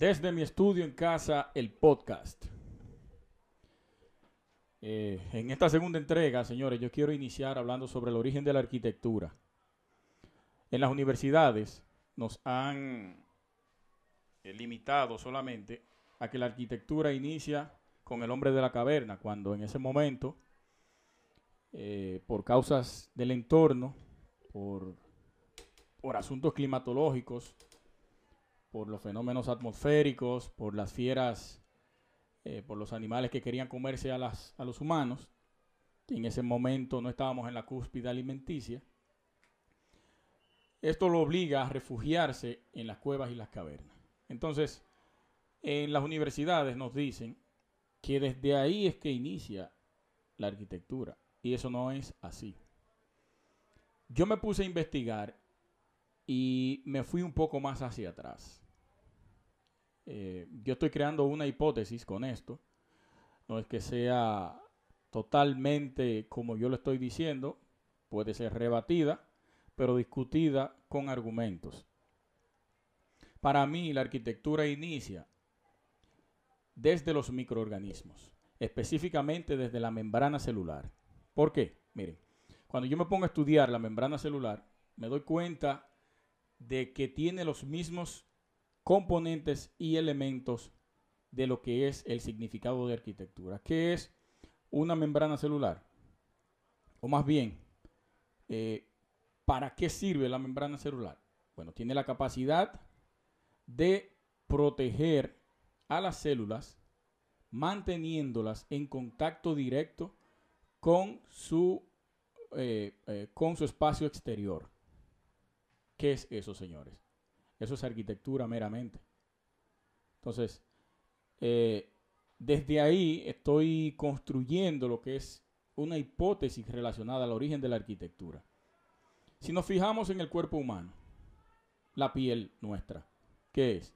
Desde mi estudio en casa, el podcast. Eh, en esta segunda entrega, señores, yo quiero iniciar hablando sobre el origen de la arquitectura. En las universidades nos han eh, limitado solamente a que la arquitectura inicia con el hombre de la caverna, cuando en ese momento, eh, por causas del entorno, por, por asuntos climatológicos, por los fenómenos atmosféricos, por las fieras, eh, por los animales que querían comerse a, las, a los humanos. En ese momento no estábamos en la cúspide alimenticia. Esto lo obliga a refugiarse en las cuevas y las cavernas. Entonces, en las universidades nos dicen que desde ahí es que inicia la arquitectura. Y eso no es así. Yo me puse a investigar y me fui un poco más hacia atrás. Eh, yo estoy creando una hipótesis con esto. No es que sea totalmente como yo lo estoy diciendo, puede ser rebatida, pero discutida con argumentos. Para mí la arquitectura inicia desde los microorganismos, específicamente desde la membrana celular. ¿Por qué? Miren, cuando yo me pongo a estudiar la membrana celular, me doy cuenta de que tiene los mismos componentes y elementos de lo que es el significado de arquitectura. ¿Qué es una membrana celular? O más bien, eh, ¿para qué sirve la membrana celular? Bueno, tiene la capacidad de proteger a las células manteniéndolas en contacto directo con su, eh, eh, con su espacio exterior. ¿Qué es eso, señores? Eso es arquitectura meramente. Entonces, eh, desde ahí estoy construyendo lo que es una hipótesis relacionada al origen de la arquitectura. Si nos fijamos en el cuerpo humano, la piel nuestra, ¿qué es?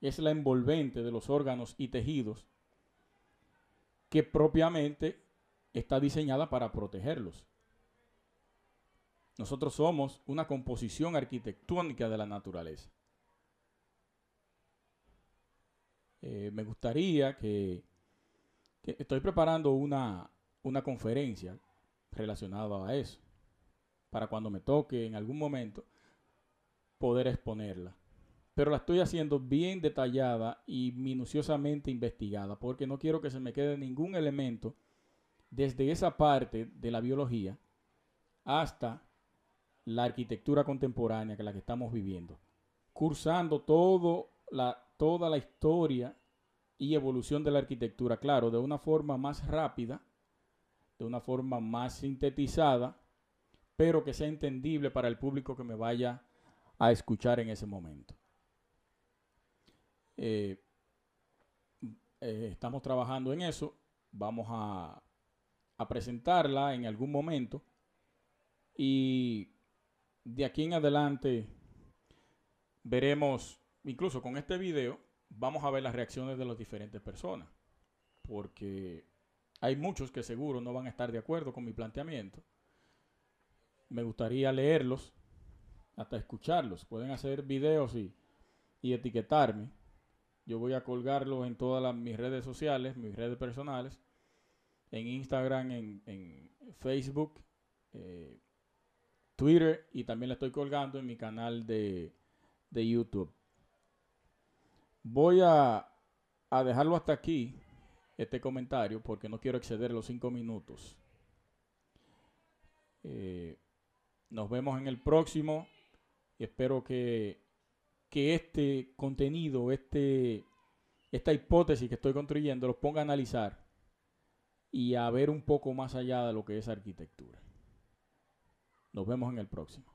Es la envolvente de los órganos y tejidos que propiamente está diseñada para protegerlos. Nosotros somos una composición arquitectónica de la naturaleza. Eh, me gustaría que, estoy preparando una, una conferencia relacionada a eso, para cuando me toque en algún momento poder exponerla. Pero la estoy haciendo bien detallada y minuciosamente investigada, porque no quiero que se me quede ningún elemento desde esa parte de la biología hasta la arquitectura contemporánea que la que estamos viviendo, cursando todo la, toda la historia y evolución de la arquitectura, claro, de una forma más rápida, de una forma más sintetizada, pero que sea entendible para el público que me vaya a escuchar en ese momento. Eh, eh, estamos trabajando en eso, vamos a, a presentarla en algún momento y de aquí en adelante veremos, incluso con este video, vamos a ver las reacciones de las diferentes personas. Porque hay muchos que seguro no van a estar de acuerdo con mi planteamiento. Me gustaría leerlos, hasta escucharlos. Pueden hacer videos y, etiquetarme. Yo voy a colgarlos en todas mis redes sociales, mis redes personales, en Instagram, en, Facebook. Eh, Twitter y también la estoy colgando en mi canal de, YouTube. Voy a, dejarlo hasta aquí, este comentario, porque no quiero exceder los cinco minutos. Eh, nos vemos en el próximo y espero que, que este contenido, este, esta hipótesis que estoy construyendo, los ponga a analizar y a ver un poco más allá de lo que es arquitectura. Nos vemos en el próximo.